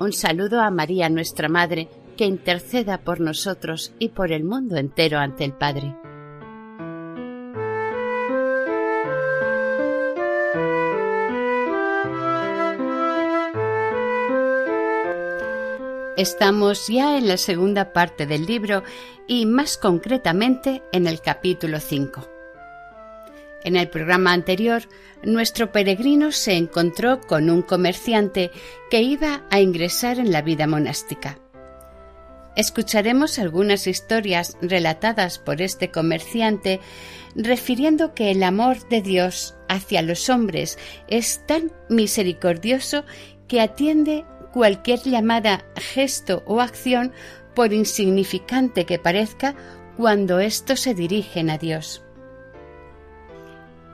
Un saludo a María nuestra Madre, que interceda por nosotros y por el mundo entero ante el Padre. Estamos ya en la segunda parte del libro y más concretamente en el capítulo 5. En el programa anterior, nuestro peregrino se encontró con un comerciante que iba a ingresar en la vida monástica. Escucharemos algunas historias relatadas por este comerciante refiriendo que el amor de Dios hacia los hombres es tan misericordioso que atiende cualquier llamada, gesto o acción, por insignificante que parezca, cuando éstos se dirigen a Dios.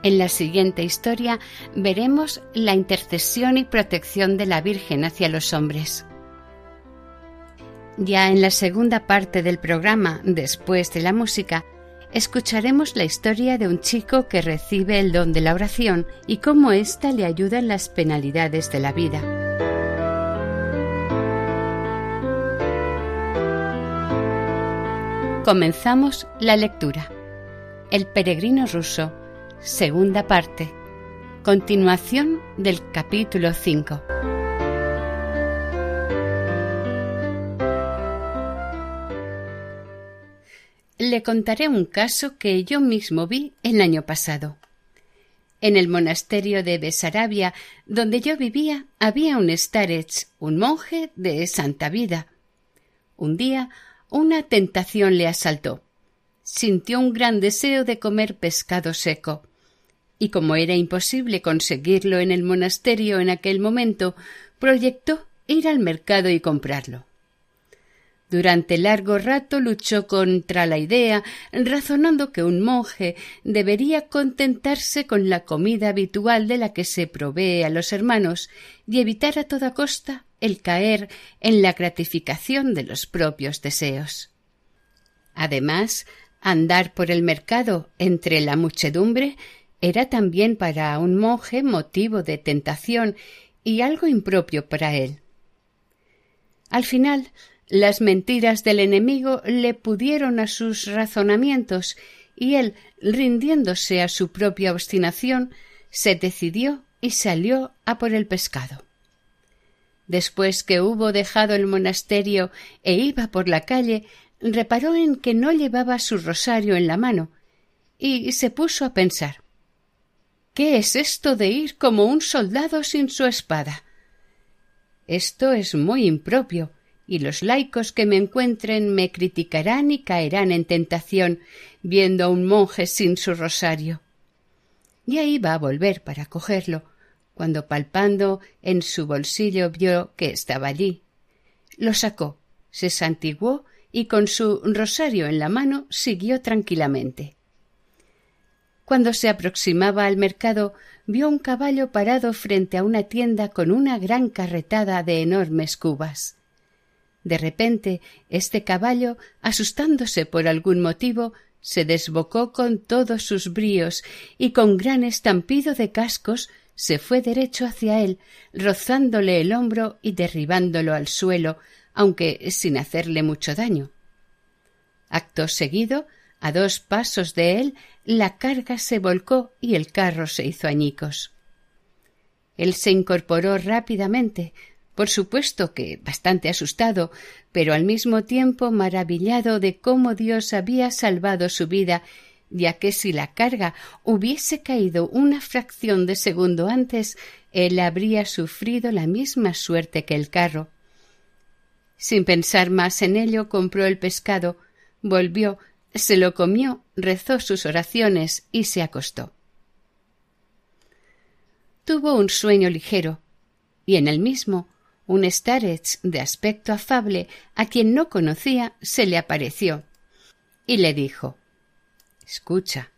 En la siguiente historia veremos la intercesión y protección de la Virgen hacia los hombres. Ya en la segunda parte del programa, después de la música, escucharemos la historia de un chico que recibe el don de la oración y cómo ésta le ayuda en las penalidades de la vida. Comenzamos la lectura. El peregrino ruso segunda parte, continuación del capítulo 5. Le contaré un caso que yo mismo vi el año pasado. En el monasterio de Besarabia, donde yo vivía, había un starets, un monje de santa vida. Un día una tentación le asaltó sintió un gran deseo de comer pescado seco. Y como era imposible conseguirlo en el monasterio en aquel momento, proyectó ir al mercado y comprarlo. Durante largo rato luchó contra la idea, razonando que un monje debería contentarse con la comida habitual de la que se provee a los hermanos y evitar a toda costa el caer en la gratificación de los propios deseos. Además, Andar por el mercado entre la muchedumbre era también para un monje motivo de tentación y algo impropio para él. Al final, las mentiras del enemigo le pudieron a sus razonamientos y él, rindiéndose a su propia obstinación, se decidió y salió a por el pescado. Después que hubo dejado el monasterio e iba por la calle, reparó en que no llevaba su rosario en la mano y se puso a pensar ¿Qué es esto de ir como un soldado sin su espada? Esto es muy impropio, y los laicos que me encuentren me criticarán y caerán en tentación viendo a un monje sin su rosario. Ya iba a volver para cogerlo, cuando palpando en su bolsillo vio que estaba allí. Lo sacó, se santiguó y con su rosario en la mano siguió tranquilamente. Cuando se aproximaba al mercado vio un caballo parado frente a una tienda con una gran carretada de enormes cubas. De repente este caballo, asustándose por algún motivo, se desbocó con todos sus bríos y con gran estampido de cascos se fue derecho hacia él, rozándole el hombro y derribándolo al suelo, aunque sin hacerle mucho daño. Acto seguido, a dos pasos de él, la carga se volcó y el carro se hizo añicos. Él se incorporó rápidamente, por supuesto que bastante asustado, pero al mismo tiempo maravillado de cómo Dios había salvado su vida, ya que si la carga hubiese caído una fracción de segundo antes, él habría sufrido la misma suerte que el carro. Sin pensar más en ello, compró el pescado, volvió, se lo comió, rezó sus oraciones y se acostó. Tuvo un sueño ligero, y en el mismo un starets de aspecto afable, a quien no conocía, se le apareció y le dijo Escucha,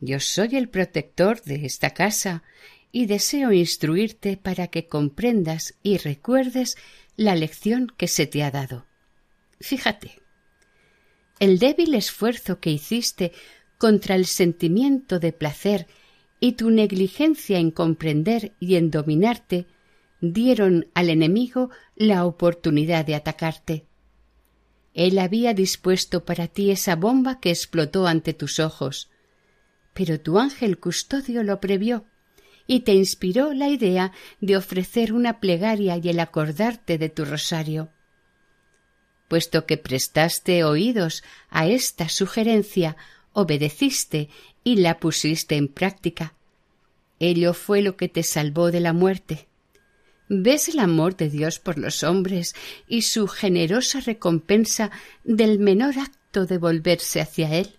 yo soy el protector de esta casa y deseo instruirte para que comprendas y recuerdes la lección que se te ha dado. Fíjate, el débil esfuerzo que hiciste contra el sentimiento de placer y tu negligencia en comprender y en dominarte dieron al enemigo la oportunidad de atacarte. Él había dispuesto para ti esa bomba que explotó ante tus ojos, pero tu ángel custodio lo previó y te inspiró la idea de ofrecer una plegaria y el acordarte de tu rosario. Puesto que prestaste oídos a esta sugerencia, obedeciste y la pusiste en práctica. Ello fue lo que te salvó de la muerte. ¿Ves el amor de Dios por los hombres y su generosa recompensa del menor acto de volverse hacia Él?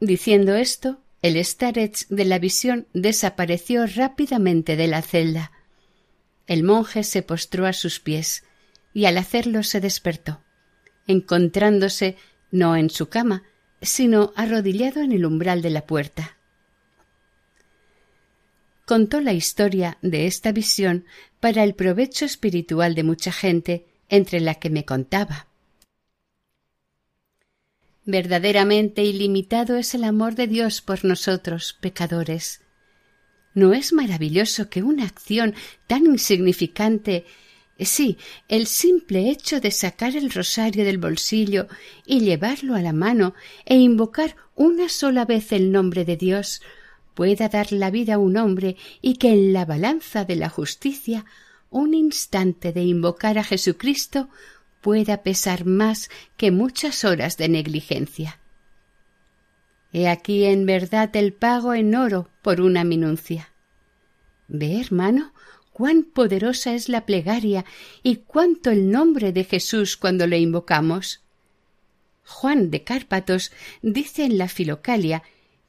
Diciendo esto, el starets de la visión desapareció rápidamente de la celda. El monje se postró a sus pies y al hacerlo se despertó, encontrándose no en su cama, sino arrodillado en el umbral de la puerta. Contó la historia de esta visión para el provecho espiritual de mucha gente, entre la que me contaba. Verdaderamente ilimitado es el amor de Dios por nosotros, pecadores. ¿No es maravilloso que una acción tan insignificante Sí, el simple hecho de sacar el rosario del bolsillo y llevarlo a la mano e invocar una sola vez el nombre de Dios pueda dar la vida a un hombre y que en la balanza de la justicia un instante de invocar a Jesucristo pueda pesar más que muchas horas de negligencia. He aquí en verdad el pago en oro por una minucia. Ve, hermano, cuán poderosa es la plegaria y cuánto el nombre de Jesús cuando le invocamos. Juan de Cárpatos dice en la Filocalia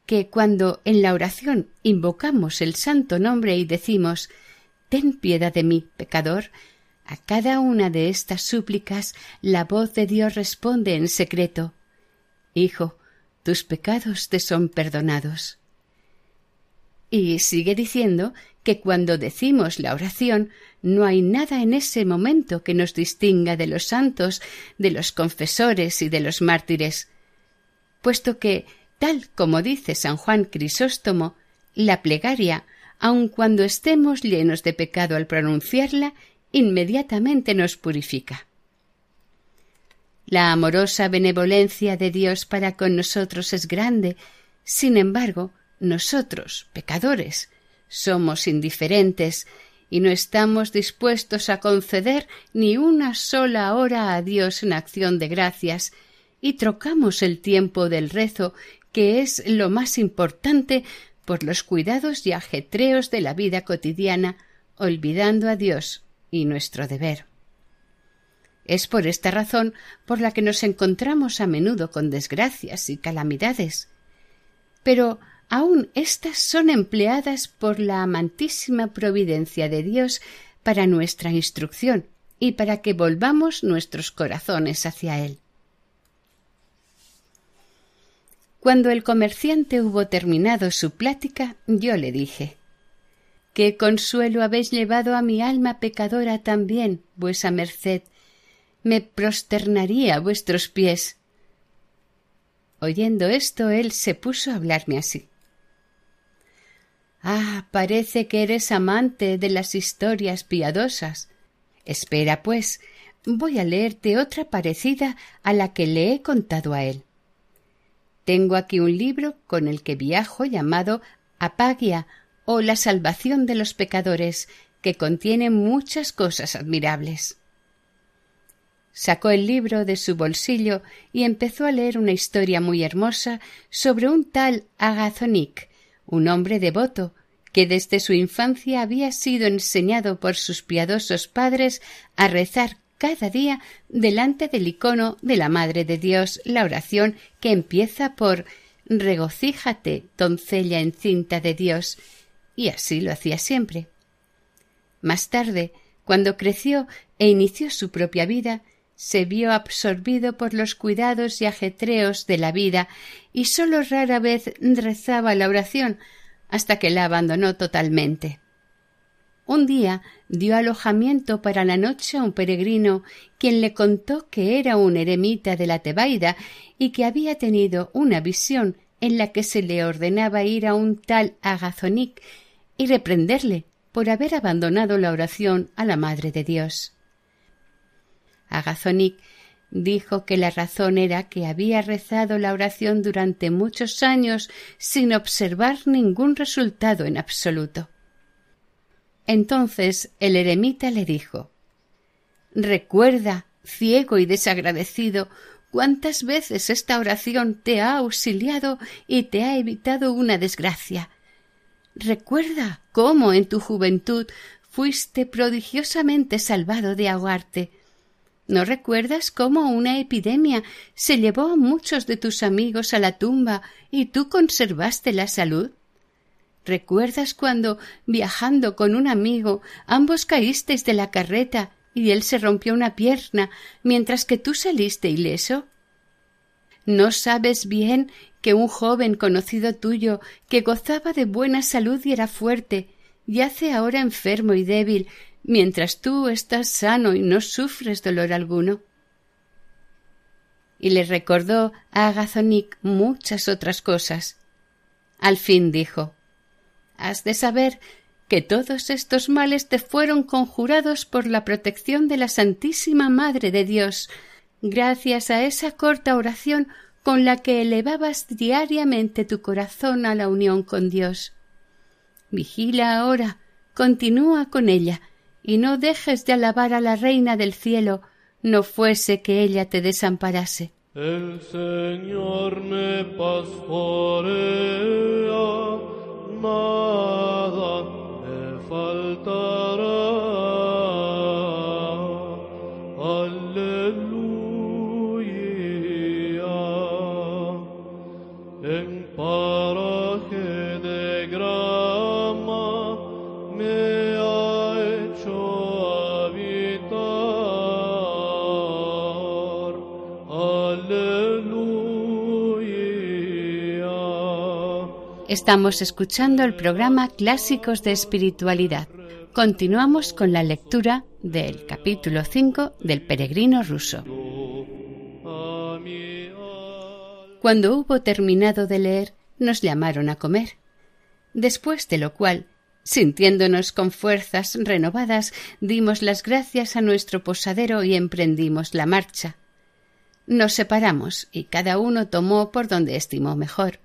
que cuando en la oración invocamos el santo nombre y decimos Ten piedad de mí, pecador, a cada una de estas súplicas la voz de Dios responde en secreto Hijo, tus pecados te son perdonados. Y sigue diciendo que cuando decimos la oración no hay nada en ese momento que nos distinga de los santos, de los confesores y de los mártires, puesto que, tal como dice San Juan Crisóstomo, la plegaria, aun cuando estemos llenos de pecado al pronunciarla, inmediatamente nos purifica. La amorosa benevolencia de Dios para con nosotros es grande, sin embargo, nosotros, pecadores, somos indiferentes y no estamos dispuestos a conceder ni una sola hora a Dios en acción de gracias, y trocamos el tiempo del rezo, que es lo más importante, por los cuidados y ajetreos de la vida cotidiana, olvidando a Dios y nuestro deber. Es por esta razón por la que nos encontramos a menudo con desgracias y calamidades. Pero aun éstas son empleadas por la amantísima providencia de Dios para nuestra instrucción y para que volvamos nuestros corazones hacia Él. Cuando el comerciante hubo terminado su plática, yo le dije Qué consuelo habéis llevado a mi alma pecadora también, vuesa merced. Me prosternaría a vuestros pies. Oyendo esto, él se puso a hablarme así. Ah, parece que eres amante de las historias piadosas. Espera, pues, voy a leerte otra parecida a la que le he contado a él. Tengo aquí un libro con el que viajo llamado Apagia o La salvación de los pecadores, que contiene muchas cosas admirables. Sacó el libro de su bolsillo y empezó a leer una historia muy hermosa sobre un tal Agazonic, un hombre devoto, que desde su infancia había sido enseñado por sus piadosos padres a rezar cada día delante del icono de la Madre de Dios la oración que empieza por Regocíjate, doncella encinta de Dios, y así lo hacía siempre. Más tarde, cuando creció e inició su propia vida, se vio absorbido por los cuidados y ajetreos de la vida y sólo rara vez rezaba la oración hasta que la abandonó totalmente. Un día dio alojamiento para la noche a un peregrino quien le contó que era un eremita de la Tebaida y que había tenido una visión en la que se le ordenaba ir a un tal Agazonic y reprenderle por haber abandonado la oración a la Madre de Dios. Agazonic dijo que la razón era que había rezado la oración durante muchos años sin observar ningún resultado en absoluto. Entonces el eremita le dijo Recuerda, ciego y desagradecido, cuántas veces esta oración te ha auxiliado y te ha evitado una desgracia. Recuerda cómo en tu juventud fuiste prodigiosamente salvado de ahogarte. ¿No recuerdas cómo una epidemia se llevó a muchos de tus amigos a la tumba y tú conservaste la salud? ¿Recuerdas cuando, viajando con un amigo, ambos caísteis de la carreta y él se rompió una pierna mientras que tú saliste ileso? ¿No sabes bien que un joven conocido tuyo que gozaba de buena salud y era fuerte, yace ahora enfermo y débil, mientras tú estás sano y no sufres dolor alguno? Y le recordó a Agazonic muchas otras cosas. Al fin dijo Has de saber que todos estos males te fueron conjurados por la protección de la Santísima Madre de Dios, gracias a esa corta oración con la que elevabas diariamente tu corazón a la unión con Dios. Vigila ahora, continúa con ella, y no dejes de alabar a la Reina del cielo, no fuese que ella te desamparase. El Señor me faltará. Estamos escuchando el programa Clásicos de Espiritualidad. Continuamos con la lectura del capítulo 5 del Peregrino ruso. Cuando hubo terminado de leer, nos llamaron a comer. Después de lo cual, sintiéndonos con fuerzas renovadas, dimos las gracias a nuestro posadero y emprendimos la marcha. Nos separamos y cada uno tomó por donde estimó mejor.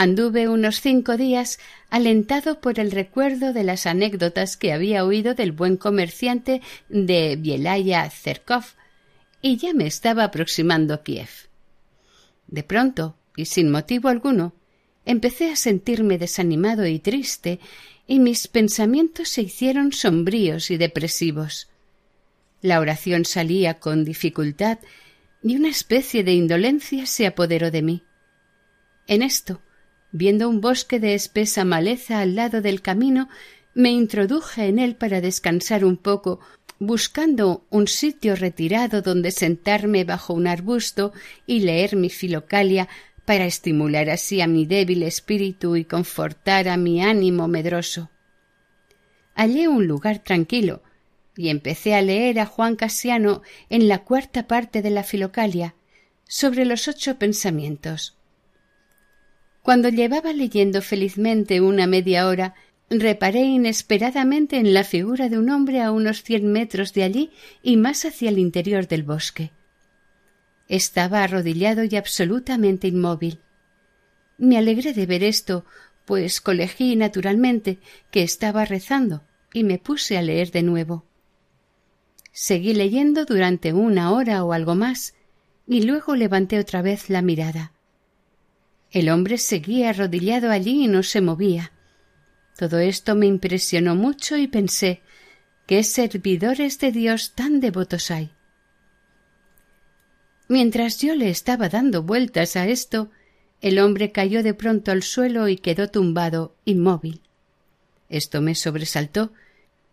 Anduve unos cinco días alentado por el recuerdo de las anécdotas que había oído del buen comerciante de Bielaya Zerkov, y ya me estaba aproximando a Kiev. De pronto, y sin motivo alguno, empecé a sentirme desanimado y triste, y mis pensamientos se hicieron sombríos y depresivos. La oración salía con dificultad y una especie de indolencia se apoderó de mí. En esto Viendo un bosque de espesa maleza al lado del camino, me introduje en él para descansar un poco, buscando un sitio retirado donde sentarme bajo un arbusto y leer mi filocalia para estimular así a mi débil espíritu y confortar a mi ánimo medroso. Hallé un lugar tranquilo y empecé a leer a Juan Casiano en la cuarta parte de la filocalia sobre los ocho pensamientos. Cuando llevaba leyendo felizmente una media hora, reparé inesperadamente en la figura de un hombre a unos cien metros de allí y más hacia el interior del bosque. Estaba arrodillado y absolutamente inmóvil. Me alegré de ver esto, pues colegí naturalmente que estaba rezando y me puse a leer de nuevo. Seguí leyendo durante una hora o algo más y luego levanté otra vez la mirada. El hombre seguía arrodillado allí y no se movía. Todo esto me impresionó mucho y pensé qué servidores de Dios tan devotos hay. Mientras yo le estaba dando vueltas a esto, el hombre cayó de pronto al suelo y quedó tumbado, inmóvil. Esto me sobresaltó,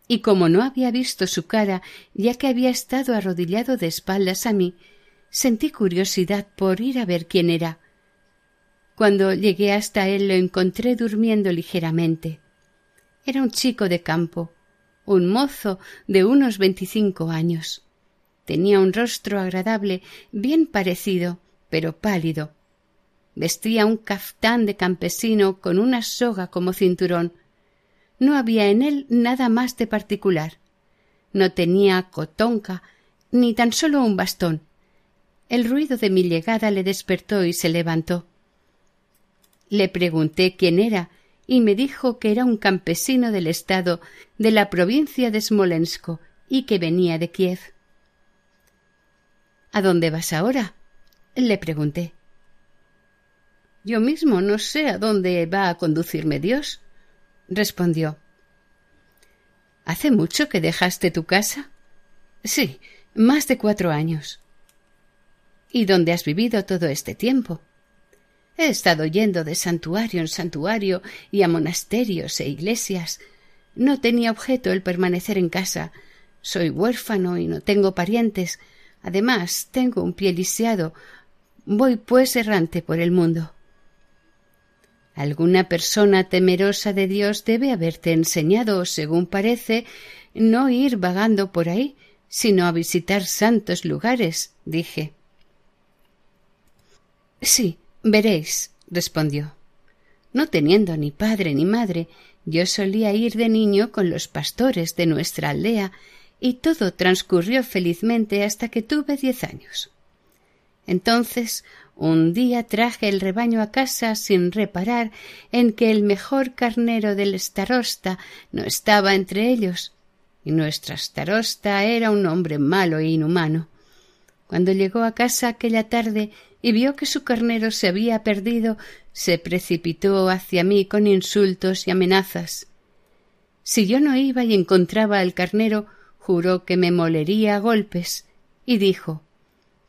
y como no había visto su cara, ya que había estado arrodillado de espaldas a mí, sentí curiosidad por ir a ver quién era. Cuando llegué hasta él lo encontré durmiendo ligeramente. Era un chico de campo, un mozo de unos veinticinco años. Tenía un rostro agradable, bien parecido, pero pálido. Vestía un caftán de campesino con una soga como cinturón. No había en él nada más de particular. No tenía cotonca, ni tan solo un bastón. El ruido de mi llegada le despertó y se levantó. Le pregunté quién era y me dijo que era un campesino del estado de la provincia de Smolensk y que venía de Kiev. ¿A dónde vas ahora? le pregunté. Yo mismo no sé a dónde va a conducirme Dios, respondió. ¿Hace mucho que dejaste tu casa? Sí, más de cuatro años. ¿Y dónde has vivido todo este tiempo? He estado yendo de santuario en santuario y a monasterios e iglesias. No tenía objeto el permanecer en casa. Soy huérfano y no tengo parientes. Además, tengo un pie lisiado. Voy pues errante por el mundo. Alguna persona temerosa de Dios debe haberte enseñado, según parece, no ir vagando por ahí, sino a visitar santos lugares, dije. Sí, Veréis, respondió. No teniendo ni padre ni madre, yo solía ir de niño con los pastores de nuestra aldea, y todo transcurrió felizmente hasta que tuve diez años. Entonces un día traje el rebaño a casa sin reparar en que el mejor carnero del starosta no estaba entre ellos, y nuestra starosta era un hombre malo e inhumano. Cuando llegó a casa aquella tarde y vio que su carnero se había perdido, se precipitó hacia mí con insultos y amenazas. Si yo no iba y encontraba al carnero, juró que me molería a golpes, y dijo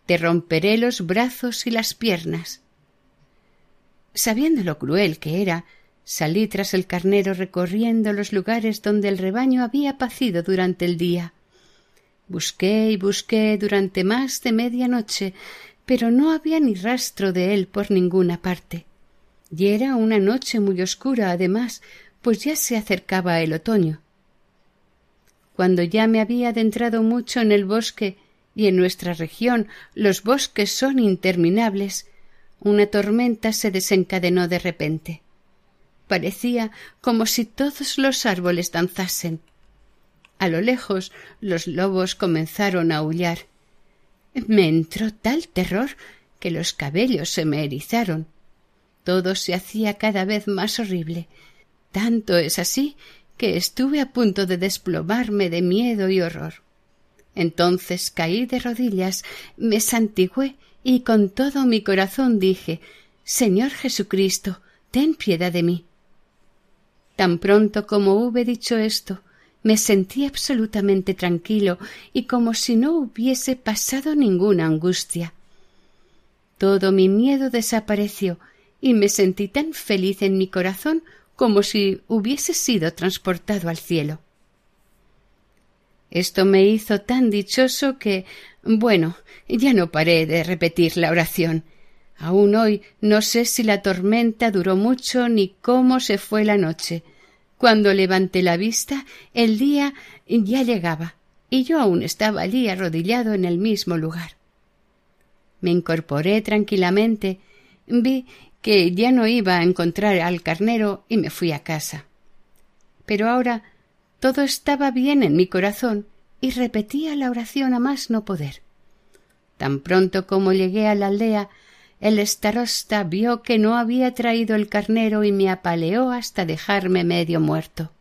Te romperé los brazos y las piernas. Sabiendo lo cruel que era, salí tras el carnero recorriendo los lugares donde el rebaño había pacido durante el día. Busqué y busqué durante más de media noche, pero no había ni rastro de él por ninguna parte. Y era una noche muy oscura, además, pues ya se acercaba el otoño. Cuando ya me había adentrado mucho en el bosque, y en nuestra región los bosques son interminables, una tormenta se desencadenó de repente. Parecía como si todos los árboles danzasen. A lo lejos los lobos comenzaron a aullar me entró tal terror que los cabellos se me erizaron. Todo se hacía cada vez más horrible. Tanto es así que estuve a punto de desplomarme de miedo y horror. Entonces caí de rodillas, me santigué y con todo mi corazón dije Señor Jesucristo, ten piedad de mí. Tan pronto como hube dicho esto, me sentí absolutamente tranquilo y como si no hubiese pasado ninguna angustia. Todo mi miedo desapareció y me sentí tan feliz en mi corazón como si hubiese sido transportado al cielo. Esto me hizo tan dichoso que bueno, ya no paré de repetir la oración. Aún hoy no sé si la tormenta duró mucho ni cómo se fue la noche, cuando levanté la vista, el día ya llegaba, y yo aún estaba allí arrodillado en el mismo lugar. Me incorporé tranquilamente, vi que ya no iba a encontrar al carnero y me fui a casa. Pero ahora todo estaba bien en mi corazón y repetía la oración a más no poder. Tan pronto como llegué a la aldea, el starosta vio que no había traído el carnero y me apaleó hasta dejarme medio muerto.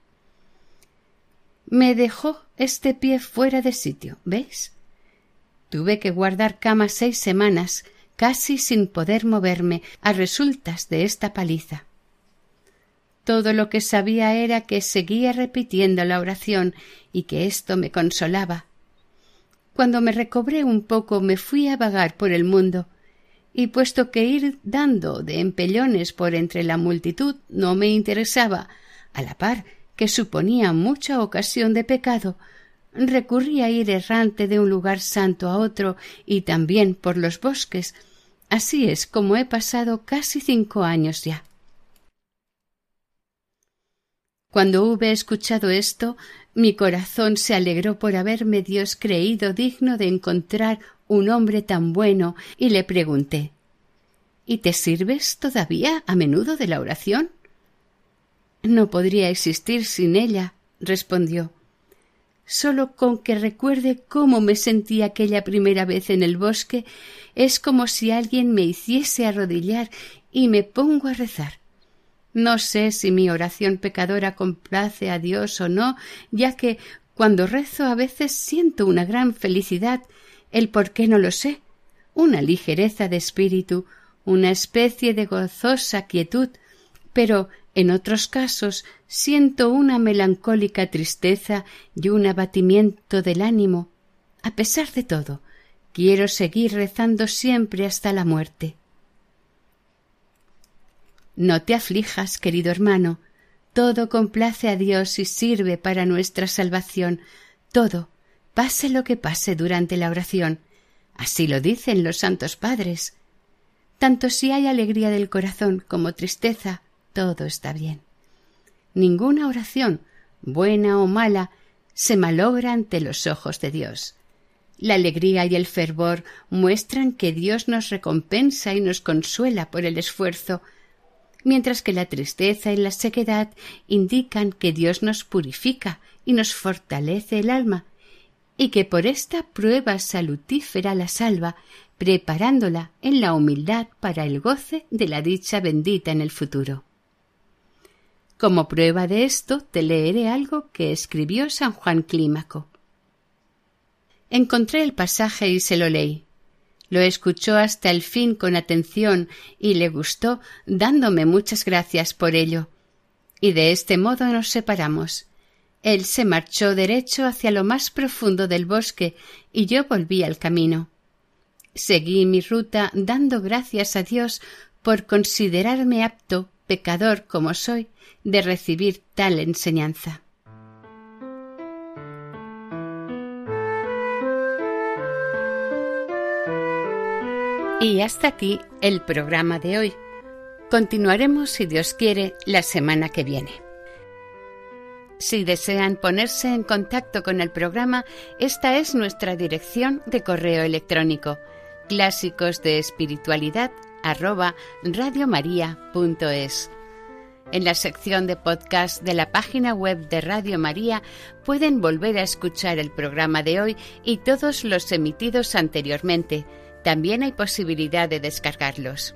Me dejó este pie fuera de sitio, ¿veis? Tuve que guardar cama seis semanas, casi sin poder moverme, a resultas de esta paliza. Todo lo que sabía era que seguía repitiendo la oración y que esto me consolaba. Cuando me recobré un poco me fui a vagar por el mundo, y puesto que ir dando de empellones por entre la multitud no me interesaba, a la par que suponía mucha ocasión de pecado, recurrí a ir errante de un lugar santo a otro y también por los bosques. Así es como he pasado casi cinco años ya. Cuando hube escuchado esto, mi corazón se alegró por haberme Dios creído digno de encontrar un hombre tan bueno, y le pregunté ¿Y te sirves todavía a menudo de la oración? No podría existir sin ella, respondió. Solo con que recuerde cómo me sentí aquella primera vez en el bosque, es como si alguien me hiciese arrodillar y me pongo a rezar. No sé si mi oración pecadora complace a Dios o no, ya que cuando rezo a veces siento una gran felicidad, el por qué no lo sé, una ligereza de espíritu, una especie de gozosa quietud, pero en otros casos siento una melancólica tristeza y un abatimiento del ánimo. A pesar de todo, quiero seguir rezando siempre hasta la muerte. No te aflijas, querido hermano. Todo complace a Dios y sirve para nuestra salvación. Todo, pase lo que pase durante la oración. Así lo dicen los santos padres. Tanto si hay alegría del corazón como tristeza, todo está bien. Ninguna oración, buena o mala, se malogra ante los ojos de Dios. La alegría y el fervor muestran que Dios nos recompensa y nos consuela por el esfuerzo, mientras que la tristeza y la sequedad indican que Dios nos purifica y nos fortalece el alma, y que por esta prueba salutífera la salva, preparándola en la humildad para el goce de la dicha bendita en el futuro. Como prueba de esto te leeré algo que escribió San Juan Clímaco. Encontré el pasaje y se lo leí. Lo escuchó hasta el fin con atención y le gustó, dándome muchas gracias por ello. Y de este modo nos separamos. Él se marchó derecho hacia lo más profundo del bosque y yo volví al camino. Seguí mi ruta dando gracias a Dios por considerarme apto, pecador como soy, de recibir tal enseñanza. Y hasta aquí el programa de hoy. Continuaremos, si Dios quiere, la semana que viene. Si desean ponerse en contacto con el programa, esta es nuestra dirección de correo electrónico clásicos de espiritualidad arroba radiomaria.es. En la sección de podcast de la página web de Radio María pueden volver a escuchar el programa de hoy y todos los emitidos anteriormente también hay posibilidad de descargarlos.